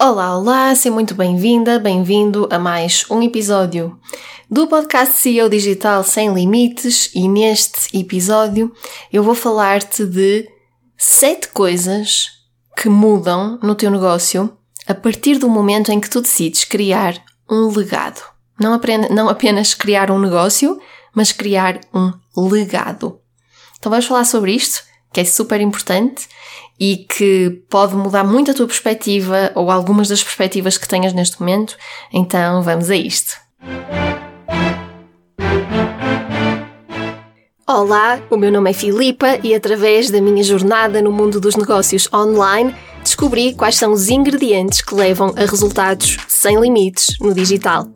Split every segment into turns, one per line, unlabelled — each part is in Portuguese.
Olá, olá, seja muito bem-vinda, bem-vindo a mais um episódio do podcast CEO Digital Sem Limites e neste episódio eu vou falar-te de sete coisas que mudam no teu negócio a partir do momento em que tu decides criar um legado. Não, aprenda, não apenas criar um negócio, mas criar um legado. Então vamos falar sobre isto, que é super importante e que pode mudar muito a tua perspectiva ou algumas das perspectivas que tenhas neste momento. Então vamos a isto. Olá, o meu nome é Filipa e através da minha jornada no mundo dos negócios online descobri quais são os ingredientes que levam a resultados sem limites no digital.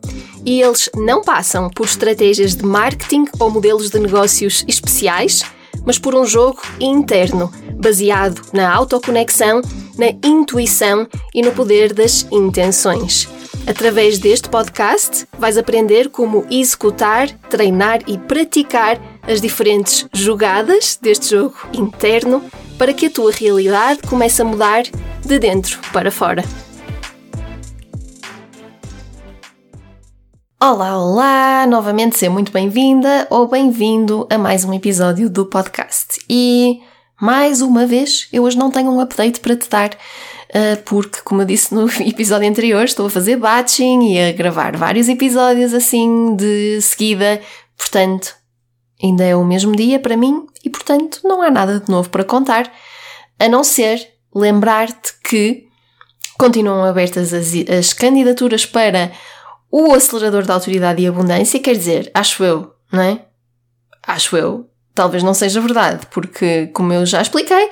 E eles não passam por estratégias de marketing ou modelos de negócios especiais, mas por um jogo interno, baseado na autoconexão, na intuição e no poder das intenções. Através deste podcast, vais aprender como executar, treinar e praticar as diferentes jogadas deste jogo interno para que a tua realidade comece a mudar de dentro para fora. Olá, olá! Novamente seja muito bem-vinda ou bem-vindo a mais um episódio do podcast. E mais uma vez, eu hoje não tenho um update para te dar, eh, porque, como eu disse no episódio anterior, estou a fazer batching e a gravar vários episódios assim de seguida, portanto, ainda é o mesmo dia para mim e, portanto, não há nada de novo para contar, a não ser lembrar-te que continuam abertas as, as candidaturas para o acelerador da autoridade e abundância, quer dizer, acho eu, não é? Acho eu. Talvez não seja verdade, porque, como eu já expliquei,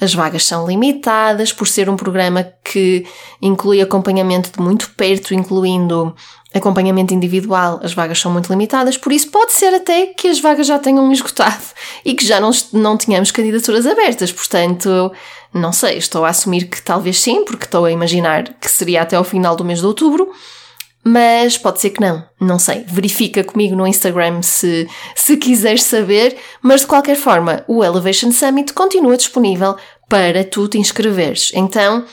as vagas são limitadas por ser um programa que inclui acompanhamento de muito perto, incluindo acompanhamento individual, as vagas são muito limitadas, por isso pode ser até que as vagas já tenham esgotado e que já não, não tenhamos candidaturas abertas. Portanto, não sei, estou a assumir que talvez sim, porque estou a imaginar que seria até ao final do mês de outubro. Mas pode ser que não, não sei. Verifica comigo no Instagram se, se quiseres saber. Mas de qualquer forma, o Elevation Summit continua disponível para tu te inscreveres. Então,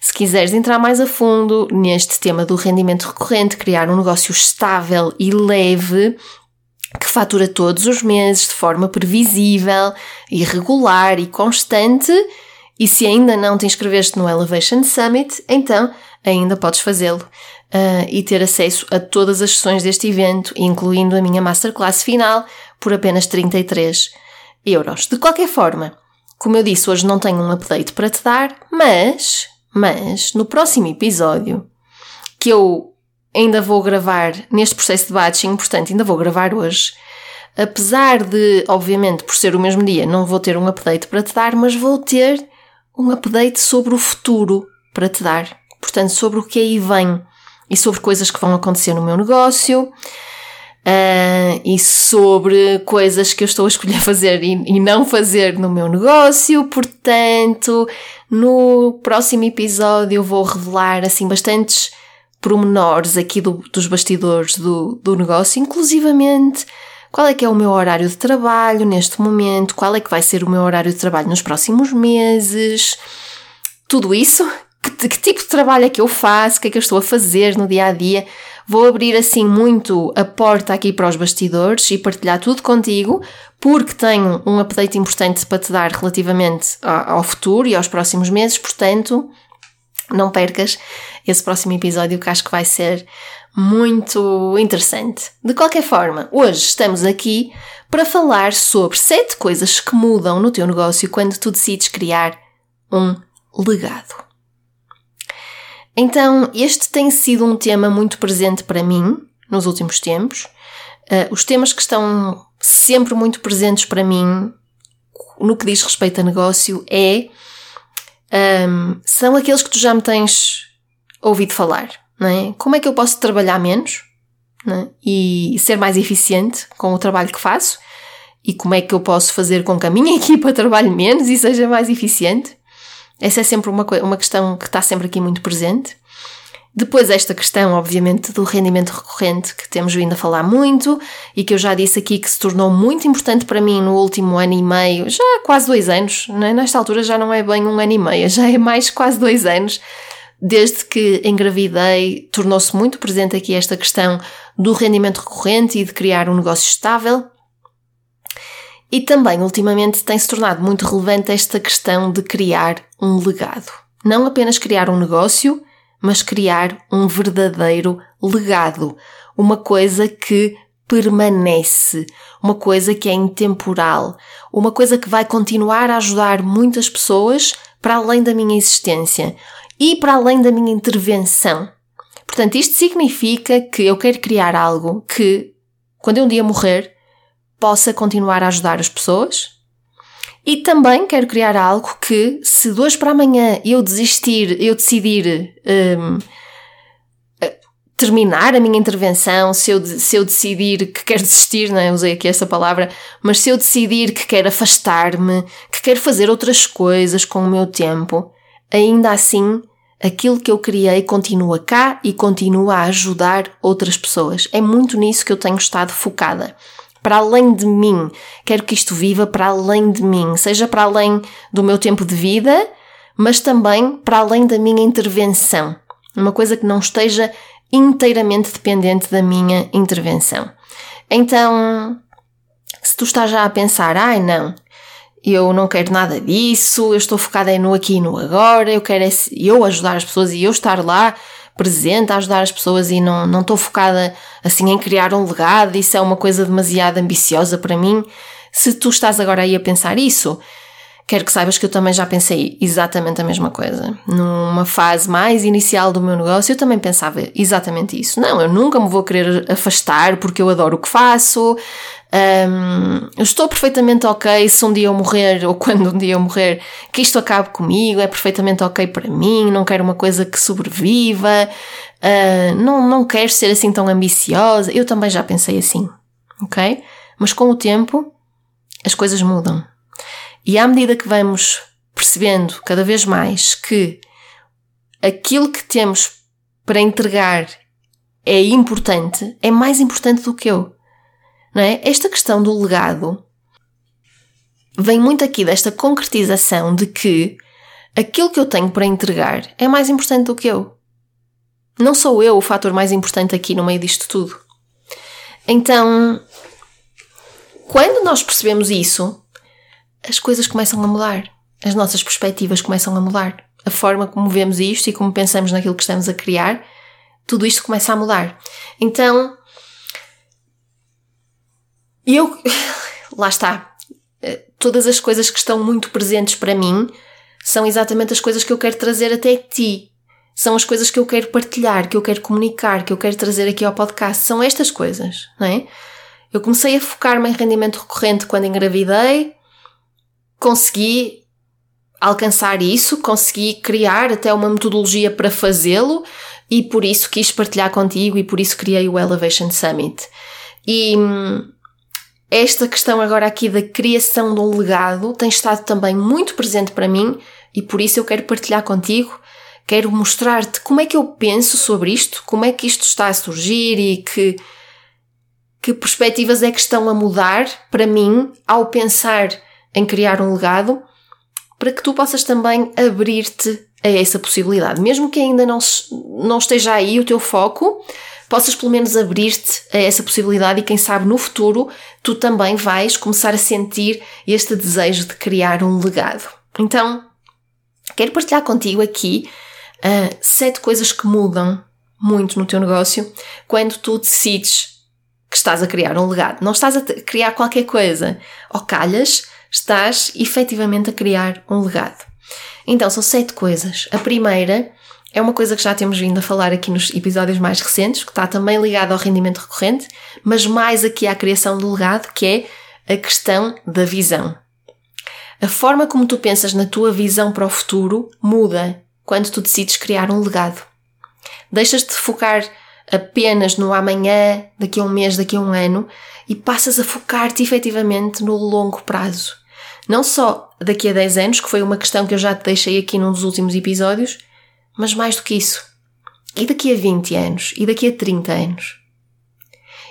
se quiseres entrar mais a fundo neste tema do rendimento recorrente, criar um negócio estável e leve, que fatura todos os meses de forma previsível, irregular e constante, e se ainda não te inscreveste no Elevation Summit, então ainda podes fazê-lo uh, e ter acesso a todas as sessões deste evento, incluindo a minha masterclass final, por apenas 33 euros. De qualquer forma, como eu disse, hoje não tenho um update para te dar, mas, mas, no próximo episódio, que eu ainda vou gravar neste processo de batching, portanto, ainda vou gravar hoje, apesar de, obviamente, por ser o mesmo dia, não vou ter um update para te dar, mas vou ter um update sobre o futuro para te dar. Portanto, sobre o que aí vem e sobre coisas que vão acontecer no meu negócio uh, e sobre coisas que eu estou a escolher fazer e, e não fazer no meu negócio. Portanto, no próximo episódio eu vou revelar assim bastantes pormenores aqui do, dos bastidores do, do negócio, inclusivamente qual é que é o meu horário de trabalho neste momento, qual é que vai ser o meu horário de trabalho nos próximos meses, tudo isso, que, que tipo de trabalho é que eu faço, o que é que eu estou a fazer no dia a dia. Vou abrir assim muito a porta aqui para os bastidores e partilhar tudo contigo, porque tenho um update importante para te dar relativamente ao futuro e aos próximos meses, portanto, não percas esse próximo episódio que acho que vai ser muito interessante. De qualquer forma, hoje estamos aqui para falar sobre sete coisas que mudam no teu negócio quando tu decides criar um legado. Então, este tem sido um tema muito presente para mim nos últimos tempos. Uh, os temas que estão sempre muito presentes para mim no que diz respeito a negócio é um, são aqueles que tu já me tens ouvido falar não é? Como é que eu posso trabalhar menos é? e ser mais eficiente com o trabalho que faço? E como é que eu posso fazer com que a minha equipa trabalhe menos e seja mais eficiente? Essa é sempre uma, uma questão que está sempre aqui muito presente. Depois, esta questão, obviamente, do rendimento recorrente, que temos vindo a falar muito e que eu já disse aqui que se tornou muito importante para mim no último ano e meio, já quase dois anos, é? nesta altura já não é bem um ano e meio, já é mais quase dois anos, desde que engravidei, tornou-se muito presente aqui esta questão do rendimento recorrente e de criar um negócio estável. E também, ultimamente, tem-se tornado muito relevante esta questão de criar um legado. Não apenas criar um negócio, mas criar um verdadeiro legado. Uma coisa que permanece, uma coisa que é intemporal, uma coisa que vai continuar a ajudar muitas pessoas para além da minha existência e para além da minha intervenção. Portanto, isto significa que eu quero criar algo que, quando eu um dia morrer, possa continuar a ajudar as pessoas. E também quero criar algo que, se de hoje para amanhã eu desistir, eu decidir um, terminar a minha intervenção, se eu, se eu decidir que quero desistir, não é? Usei aqui essa palavra, mas se eu decidir que quero afastar-me, que quero fazer outras coisas com o meu tempo, ainda assim, aquilo que eu criei continua cá e continua a ajudar outras pessoas. É muito nisso que eu tenho estado focada. Para além de mim, quero que isto viva para além de mim, seja para além do meu tempo de vida, mas também para além da minha intervenção. Uma coisa que não esteja inteiramente dependente da minha intervenção. Então, se tu estás já a pensar, ai não, eu não quero nada disso, eu estou focada no aqui e no agora, eu quero é eu ajudar as pessoas e eu estar lá presente a ajudar as pessoas e não, não estou focada assim em criar um legado, isso é uma coisa demasiado ambiciosa para mim. Se tu estás agora aí a pensar isso, Quero que saibas que eu também já pensei exatamente a mesma coisa. Numa fase mais inicial do meu negócio, eu também pensava exatamente isso. Não, eu nunca me vou querer afastar porque eu adoro o que faço. Um, eu estou perfeitamente ok se um dia eu morrer ou quando um dia eu morrer, que isto acabe comigo, é perfeitamente ok para mim. Não quero uma coisa que sobreviva. Uh, não, não quero ser assim tão ambiciosa. Eu também já pensei assim, ok? Mas com o tempo, as coisas mudam. E à medida que vamos percebendo cada vez mais que aquilo que temos para entregar é importante, é mais importante do que eu. Não é? Esta questão do legado vem muito aqui desta concretização de que aquilo que eu tenho para entregar é mais importante do que eu. Não sou eu o fator mais importante aqui no meio disto tudo. Então, quando nós percebemos isso, as coisas começam a mudar. As nossas perspectivas começam a mudar. A forma como vemos isto e como pensamos naquilo que estamos a criar, tudo isto começa a mudar. Então, eu. Lá está. Eh, todas as coisas que estão muito presentes para mim são exatamente as coisas que eu quero trazer até ti. São as coisas que eu quero partilhar, que eu quero comunicar, que eu quero trazer aqui ao podcast. São estas coisas, não é? Eu comecei a focar-me em rendimento recorrente quando engravidei, consegui alcançar isso, consegui criar até uma metodologia para fazê-lo e por isso quis partilhar contigo e por isso criei o Elevation Summit. E hum, esta questão agora aqui da criação de um legado tem estado também muito presente para mim e por isso eu quero partilhar contigo. Quero mostrar-te como é que eu penso sobre isto, como é que isto está a surgir e que, que perspectivas é que estão a mudar para mim ao pensar em criar um legado para que tu possas também abrir-te a essa possibilidade. Mesmo que ainda não, não esteja aí o teu foco, possas pelo menos abrir-te a essa possibilidade e quem sabe no futuro tu também vais começar a sentir este desejo de criar um legado. Então, quero partilhar contigo aqui uh, sete coisas que mudam muito no teu negócio quando tu decides que estás a criar um legado. Não estás a criar qualquer coisa. Ou calhas, estás efetivamente a criar um legado. Então, são sete coisas. A primeira é uma coisa que já temos vindo a falar aqui nos episódios mais recentes, que está também ligada ao rendimento recorrente, mas mais aqui à criação do legado, que é a questão da visão. A forma como tu pensas na tua visão para o futuro muda quando tu decides criar um legado. Deixas de focar apenas no amanhã, daqui a um mês, daqui a um ano, e passas a focar-te efetivamente no longo prazo. Não só daqui a 10 anos, que foi uma questão que eu já te deixei aqui num dos últimos episódios, mas mais do que isso. E daqui a 20 anos? E daqui a 30 anos?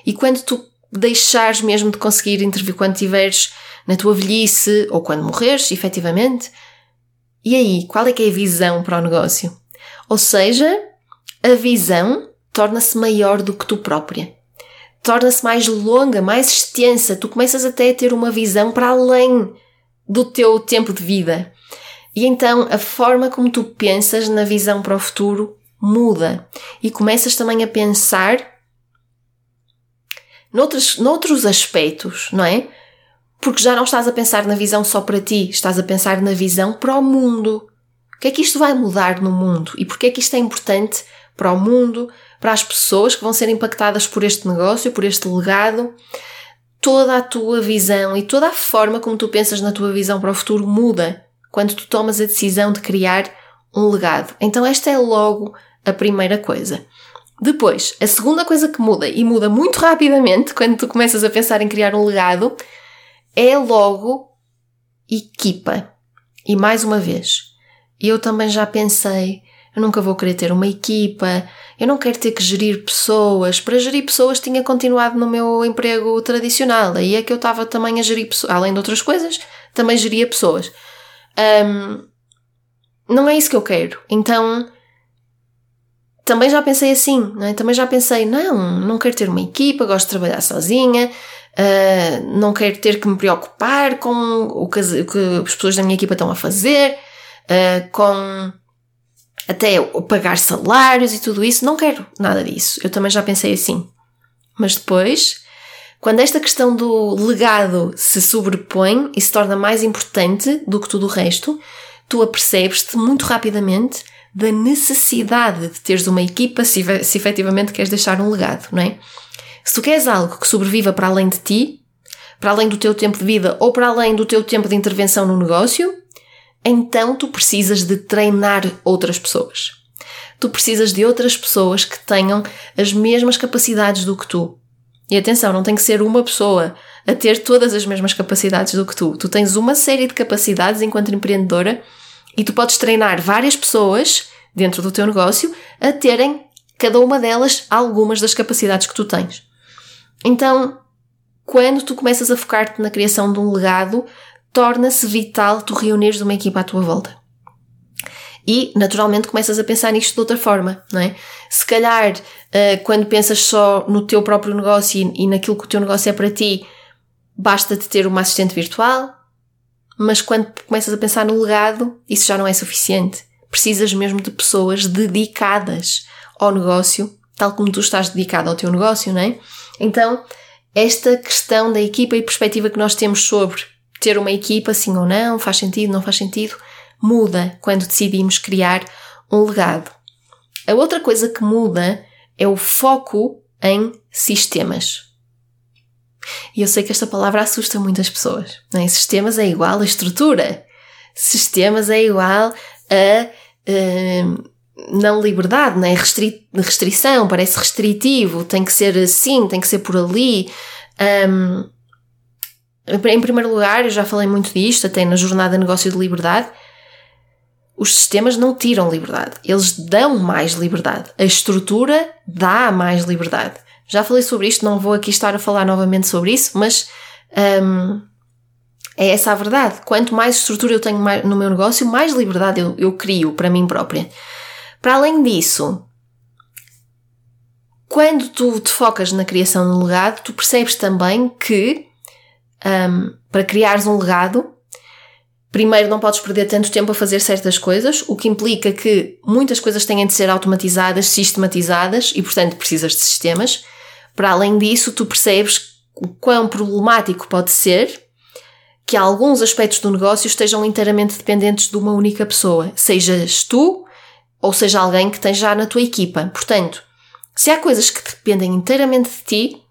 E quando tu deixares mesmo de conseguir intervir, quando estiveres na tua velhice ou quando morreres, efetivamente, e aí, qual é que é a visão para o negócio? Ou seja, a visão torna-se maior do que tu própria. Torna-se mais longa, mais extensa. Tu começas até a ter uma visão para além do teu tempo de vida. E então a forma como tu pensas na visão para o futuro muda. E começas também a pensar noutros, noutros aspectos, não é? Porque já não estás a pensar na visão só para ti, estás a pensar na visão para o mundo. O que é que isto vai mudar no mundo? E porquê é que isto é importante para o mundo, para as pessoas que vão ser impactadas por este negócio, por este legado? Toda a tua visão e toda a forma como tu pensas na tua visão para o futuro muda quando tu tomas a decisão de criar um legado. Então, esta é logo a primeira coisa. Depois, a segunda coisa que muda, e muda muito rapidamente quando tu começas a pensar em criar um legado, é logo equipa. E mais uma vez, eu também já pensei, eu nunca vou querer ter uma equipa, eu não quero ter que gerir pessoas. Para gerir pessoas tinha continuado no meu emprego tradicional. Aí é que eu estava também a gerir pessoas, além de outras coisas, também geria pessoas. Um, não é isso que eu quero. Então, também já pensei assim, não é? também já pensei, não, não quero ter uma equipa, gosto de trabalhar sozinha, uh, não quero ter que me preocupar com o que, o que as pessoas da minha equipa estão a fazer, uh, com até pagar salários e tudo isso, não quero nada disso. Eu também já pensei assim. Mas depois, quando esta questão do legado se sobrepõe e se torna mais importante do que tudo o resto, tu apercebes-te muito rapidamente da necessidade de teres uma equipa se, se efetivamente queres deixar um legado, não é? Se tu queres algo que sobreviva para além de ti, para além do teu tempo de vida ou para além do teu tempo de intervenção no negócio, então tu precisas de treinar outras pessoas. Tu precisas de outras pessoas que tenham as mesmas capacidades do que tu. E atenção, não tem que ser uma pessoa a ter todas as mesmas capacidades do que tu. Tu tens uma série de capacidades enquanto empreendedora e tu podes treinar várias pessoas dentro do teu negócio a terem cada uma delas algumas das capacidades que tu tens. Então, quando tu começas a focar-te na criação de um legado, torna-se vital tu reunires uma equipa à tua volta. E, naturalmente, começas a pensar nisto de outra forma, não é? Se calhar, uh, quando pensas só no teu próprio negócio e, e naquilo que o teu negócio é para ti, basta-te ter uma assistente virtual, mas quando começas a pensar no legado, isso já não é suficiente. Precisas mesmo de pessoas dedicadas ao negócio, tal como tu estás dedicado ao teu negócio, não é? Então, esta questão da equipa e perspectiva que nós temos sobre ter uma equipa, sim ou não, faz sentido, não faz sentido, muda quando decidimos criar um legado. A outra coisa que muda é o foco em sistemas. E eu sei que esta palavra assusta muitas pessoas. Não é? Sistemas é igual a estrutura. Sistemas é igual a uh, não liberdade, não é? Restri restrição, parece restritivo, tem que ser assim, tem que ser por ali. Um, em primeiro lugar, eu já falei muito disto, até na jornada Negócio de Liberdade, os sistemas não tiram liberdade, eles dão mais liberdade. A estrutura dá mais liberdade. Já falei sobre isto, não vou aqui estar a falar novamente sobre isso, mas um, é essa a verdade. Quanto mais estrutura eu tenho no meu negócio, mais liberdade eu, eu crio para mim própria. Para além disso, quando tu te focas na criação de um legado, tu percebes também que um, para criares um legado, primeiro não podes perder tanto tempo a fazer certas coisas, o que implica que muitas coisas têm de ser automatizadas, sistematizadas e, portanto, precisas de sistemas. Para além disso, tu percebes o quão problemático pode ser que alguns aspectos do negócio estejam inteiramente dependentes de uma única pessoa, sejas tu ou seja alguém que tens já na tua equipa. Portanto, se há coisas que dependem inteiramente de ti,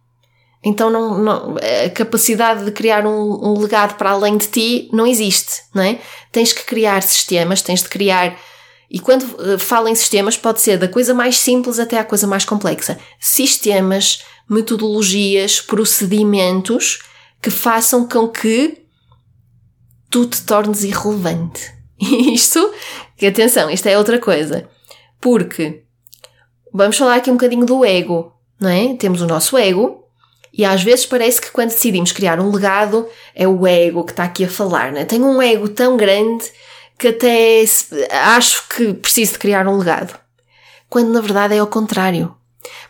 então não, não, a capacidade de criar um, um, legado para além de ti não existe, não é? Tens que criar sistemas, tens de criar. E quando eh, falo em sistemas, pode ser da coisa mais simples até à coisa mais complexa. Sistemas, metodologias, procedimentos que façam com que tu te tornes irrelevante. Isto, que atenção, isto é outra coisa. Porque vamos falar aqui um bocadinho do ego, não é? Temos o nosso ego, e às vezes parece que quando decidimos criar um legado é o ego que está aqui a falar, né? Tenho um ego tão grande que até acho que preciso de criar um legado. quando na verdade é ao contrário.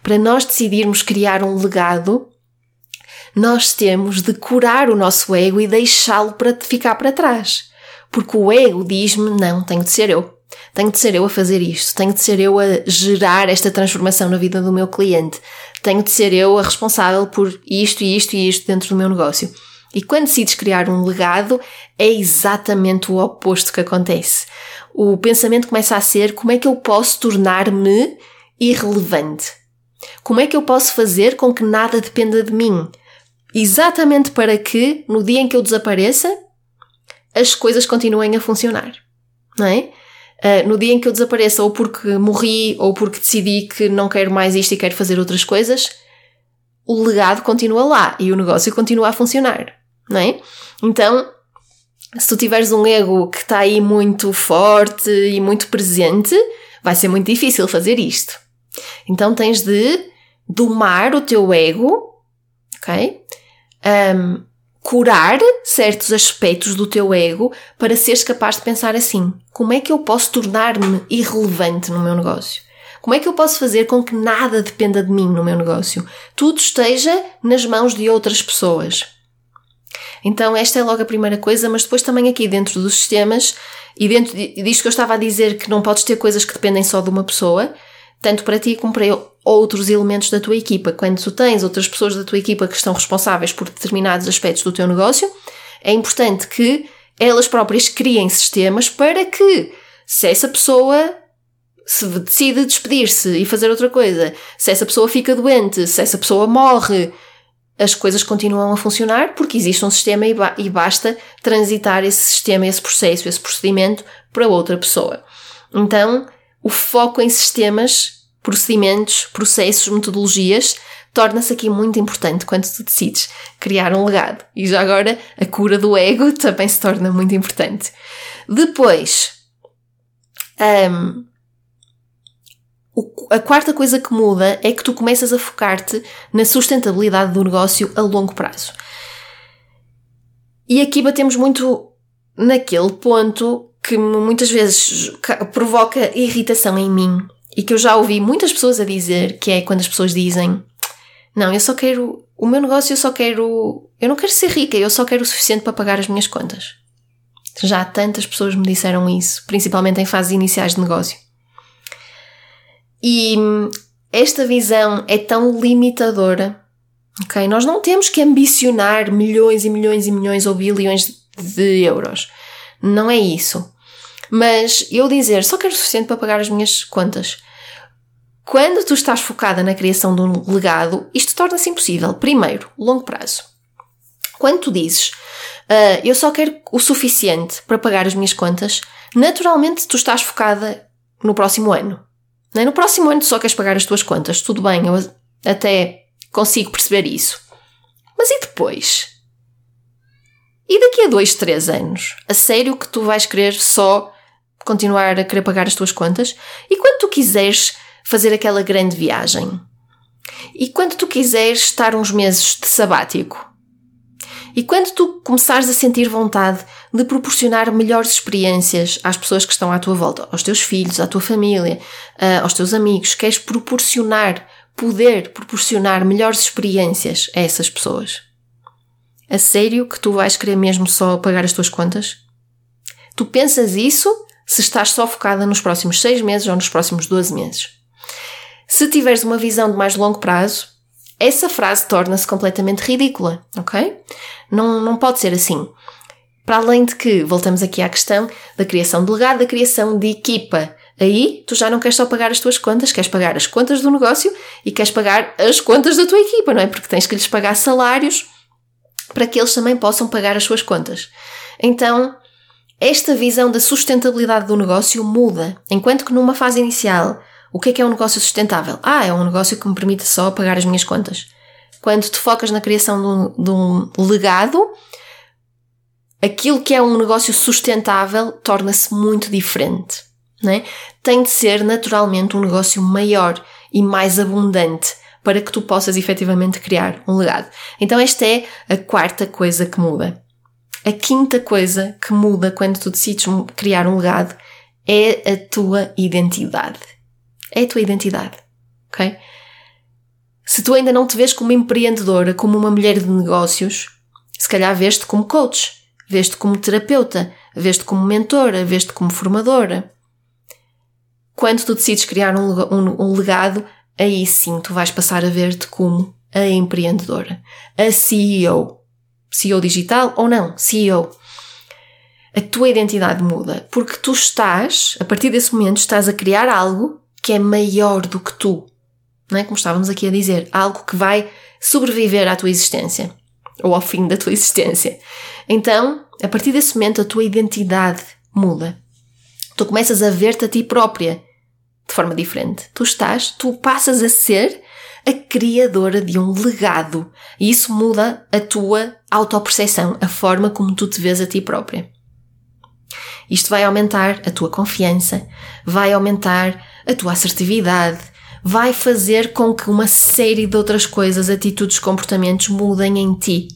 Para nós decidirmos criar um legado, nós temos de curar o nosso ego e deixá-lo para ficar para trás. Porque o ego diz-me: não, tenho de ser eu. Tenho de ser eu a fazer isto. Tenho de ser eu a gerar esta transformação na vida do meu cliente. Tenho de ser eu a responsável por isto e isto e isto dentro do meu negócio. E quando decides criar um legado, é exatamente o oposto que acontece. O pensamento começa a ser como é que eu posso tornar-me irrelevante? Como é que eu posso fazer com que nada dependa de mim? Exatamente para que, no dia em que eu desapareça, as coisas continuem a funcionar. Não é? Uh, no dia em que eu desapareça, ou porque morri, ou porque decidi que não quero mais isto e quero fazer outras coisas, o legado continua lá e o negócio continua a funcionar, não é? Então, se tu tiveres um ego que está aí muito forte e muito presente, vai ser muito difícil fazer isto. Então tens de domar o teu ego, ok? Um, curar certos aspectos do teu ego para seres capaz de pensar assim: como é que eu posso tornar-me irrelevante no meu negócio? Como é que eu posso fazer com que nada dependa de mim no meu negócio? Tudo esteja nas mãos de outras pessoas. Então, esta é logo a primeira coisa, mas depois também aqui dentro dos sistemas e dentro disto que eu estava a dizer que não podes ter coisas que dependem só de uma pessoa, tanto para ti como para outros elementos da tua equipa. Quando tu tens outras pessoas da tua equipa que estão responsáveis por determinados aspectos do teu negócio, é importante que elas próprias criem sistemas para que, se essa pessoa se decide despedir-se e fazer outra coisa, se essa pessoa fica doente, se essa pessoa morre, as coisas continuam a funcionar porque existe um sistema e, ba e basta transitar esse sistema, esse processo, esse procedimento para outra pessoa. Então, o foco em sistemas, procedimentos, processos, metodologias torna-se aqui muito importante quando tu decides criar um legado. E já agora a cura do ego também se torna muito importante. Depois, um, a quarta coisa que muda é que tu começas a focar-te na sustentabilidade do negócio a longo prazo. E aqui batemos muito naquele ponto que muitas vezes provoca irritação em mim e que eu já ouvi muitas pessoas a dizer, que é quando as pessoas dizem: Não, eu só quero. O meu negócio eu só quero. Eu não quero ser rica, eu só quero o suficiente para pagar as minhas contas. Já tantas pessoas me disseram isso, principalmente em fases iniciais de negócio. E esta visão é tão limitadora. Ok? Nós não temos que ambicionar milhões e milhões e milhões ou bilhões de euros. Não é isso. Mas eu dizer só quero o suficiente para pagar as minhas contas. Quando tu estás focada na criação de um legado, isto torna-se impossível. Primeiro, longo prazo. Quando tu dizes uh, eu só quero o suficiente para pagar as minhas contas, naturalmente tu estás focada no próximo ano. É? No próximo ano tu só queres pagar as tuas contas. Tudo bem, eu até consigo perceber isso. Mas e depois? E daqui a dois, três anos? A sério que tu vais querer só continuar a querer pagar as tuas contas? E quando tu quiseres fazer aquela grande viagem? E quando tu quiseres estar uns meses de sabático? E quando tu começares a sentir vontade de proporcionar melhores experiências às pessoas que estão à tua volta, aos teus filhos, à tua família, ah, aos teus amigos, queres proporcionar, poder proporcionar melhores experiências a essas pessoas. A sério que tu vais querer mesmo só pagar as tuas contas? Tu pensas isso se estás só focada nos próximos seis meses ou nos próximos 12 meses. Se tiveres uma visão de mais longo prazo, essa frase torna-se completamente ridícula, ok? Não, não pode ser assim. Para além de que, voltamos aqui à questão da criação de legado, da criação de equipa. Aí, tu já não queres só pagar as tuas contas, queres pagar as contas do negócio e queres pagar as contas da tua equipa, não é? Porque tens que lhes pagar salários para que eles também possam pagar as suas contas. Então, esta visão da sustentabilidade do negócio muda, enquanto que numa fase inicial, o que é que é um negócio sustentável? Ah, é um negócio que me permite só pagar as minhas contas. Quando te focas na criação de um, de um legado, aquilo que é um negócio sustentável torna-se muito diferente. Não é? Tem de ser naturalmente um negócio maior e mais abundante para que tu possas efetivamente criar um legado. Então, esta é a quarta coisa que muda. A quinta coisa que muda quando tu decides criar um legado é a tua identidade. É a tua identidade. Ok? Se tu ainda não te vês como empreendedora, como uma mulher de negócios, se calhar vês-te como coach, vês-te como terapeuta, vês-te como mentora, vês-te como formadora. Quando tu decides criar um, um, um legado, aí sim tu vais passar a ver-te como a empreendedora, a CEO. CEO digital ou não, CEO. A tua identidade muda porque tu estás, a partir desse momento, estás a criar algo que é maior do que tu. Não é? Como estávamos aqui a dizer, algo que vai sobreviver à tua existência ou ao fim da tua existência. Então, a partir desse momento, a tua identidade muda. Tu começas a ver-te a ti própria de forma diferente. Tu estás, tu passas a ser a criadora de um legado. E isso muda a tua autoperceção, a forma como tu te vês a ti própria. Isto vai aumentar a tua confiança, vai aumentar a tua assertividade, vai fazer com que uma série de outras coisas, atitudes, comportamentos mudem em ti.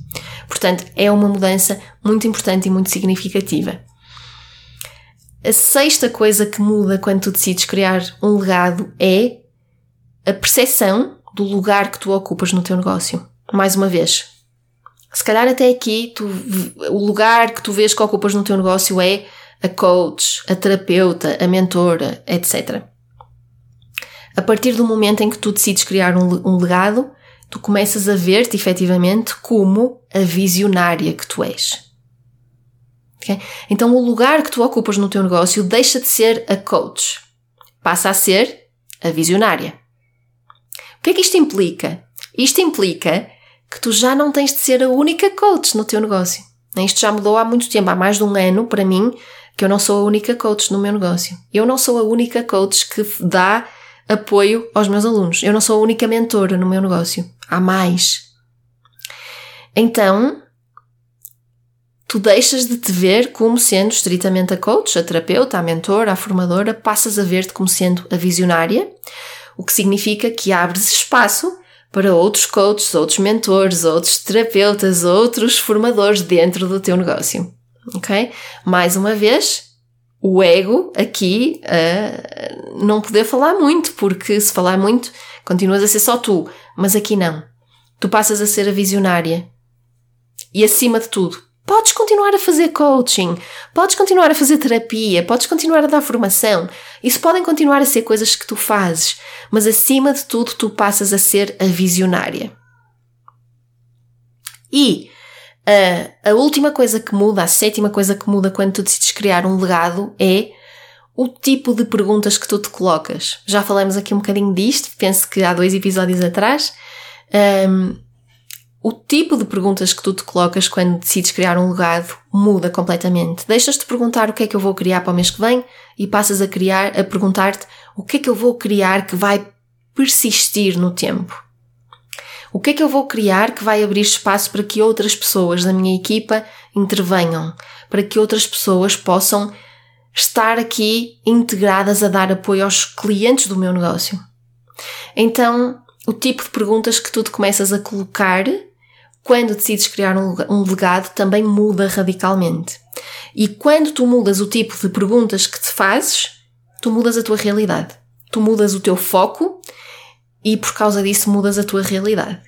Portanto, é uma mudança muito importante e muito significativa. A sexta coisa que muda quando tu decides criar um legado é a percepção do lugar que tu ocupas no teu negócio. Mais uma vez, se calhar até aqui tu, o lugar que tu vês que ocupas no teu negócio é a coach, a terapeuta, a mentora, etc. A partir do momento em que tu decides criar um, um legado, tu começas a ver-te efetivamente como a visionária que tu és. Okay? Então o lugar que tu ocupas no teu negócio deixa de ser a coach, passa a ser a visionária. O que é que isto implica? Isto implica que tu já não tens de ser a única coach no teu negócio. Isto já mudou há muito tempo, há mais de um ano, para mim, que eu não sou a única coach no meu negócio. Eu não sou a única coach que dá apoio aos meus alunos. Eu não sou a única mentora no meu negócio. Há mais. Então, tu deixas de te ver como sendo estritamente a coach, a terapeuta, a mentora, a formadora, passas a ver-te como sendo a visionária, o que significa que abres espaço para outros coaches, outros mentores, outros terapeutas, outros formadores dentro do teu negócio. Ok? Mais uma vez, o ego aqui uh, não poder falar muito, porque se falar muito, continuas a ser só tu, mas aqui não. Tu passas a ser a visionária. E acima de tudo, podes continuar a fazer coaching, podes continuar a fazer terapia, podes continuar a dar formação. Isso podem continuar a ser coisas que tu fazes, mas acima de tudo, tu passas a ser a visionária. E Uh, a última coisa que muda, a sétima coisa que muda quando tu decides criar um legado é o tipo de perguntas que tu te colocas. Já falamos aqui um bocadinho disto, penso que há dois episódios atrás. Um, o tipo de perguntas que tu te colocas quando decides criar um legado muda completamente. Deixas-te perguntar o que é que eu vou criar para o mês que vem e passas a criar, a perguntar-te o que é que eu vou criar que vai persistir no tempo. O que é que eu vou criar que vai abrir espaço para que outras pessoas da minha equipa intervenham? Para que outras pessoas possam estar aqui integradas a dar apoio aos clientes do meu negócio? Então, o tipo de perguntas que tu te começas a colocar quando decides criar um legado também muda radicalmente. E quando tu mudas o tipo de perguntas que te fazes, tu mudas a tua realidade. Tu mudas o teu foco e por causa disso mudas a tua realidade.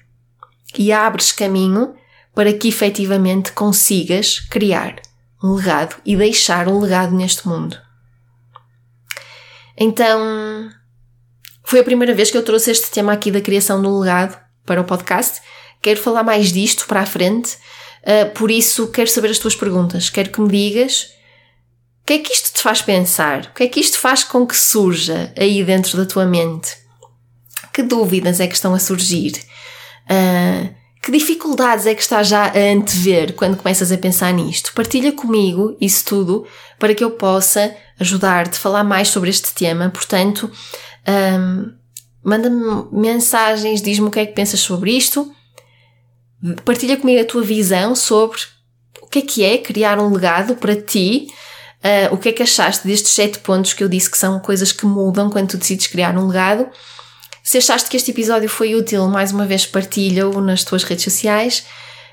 E abres caminho para que efetivamente consigas criar um legado e deixar um legado neste mundo. Então, foi a primeira vez que eu trouxe este tema aqui da criação do legado para o podcast. Quero falar mais disto para a frente, uh, por isso quero saber as tuas perguntas. Quero que me digas o que é que isto te faz pensar? O que é que isto faz com que surja aí dentro da tua mente? Que dúvidas é que estão a surgir? Uh, que dificuldades é que estás já a antever quando começas a pensar nisto? Partilha comigo isso tudo para que eu possa ajudar-te a falar mais sobre este tema. Portanto, um, manda-me mensagens, diz-me o que é que pensas sobre isto. Partilha comigo a tua visão sobre o que é que é criar um legado para ti. Uh, o que é que achaste destes sete pontos que eu disse que são coisas que mudam quando tu decides criar um legado? Se achaste que este episódio foi útil, mais uma vez partilha-o nas tuas redes sociais.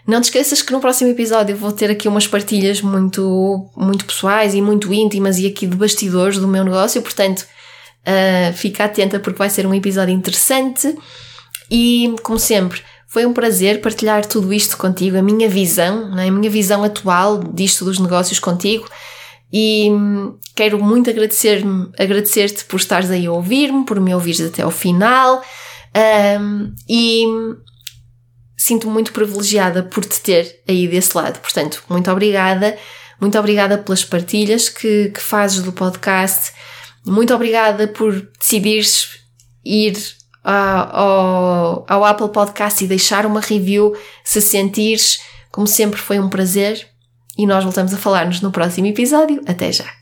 Não te esqueças que no próximo episódio vou ter aqui umas partilhas muito, muito pessoais e muito íntimas e aqui de bastidores do meu negócio, portanto, Uh, fica atenta porque vai ser um episódio interessante. E, como sempre, foi um prazer partilhar tudo isto contigo, a minha visão, né? a minha visão atual disto dos negócios contigo. E hum, quero muito agradecer-me, agradecer-te por estares aí a ouvir-me, por me ouvires até ao final. Um, e sinto-me muito privilegiada por te ter aí desse lado. Portanto, muito obrigada. Muito obrigada pelas partilhas que, que fazes do podcast. Muito obrigada por decidires ir ao, ao Apple Podcast e deixar uma review se sentires. Como sempre, foi um prazer e nós voltamos a falar-nos no próximo episódio. Até já!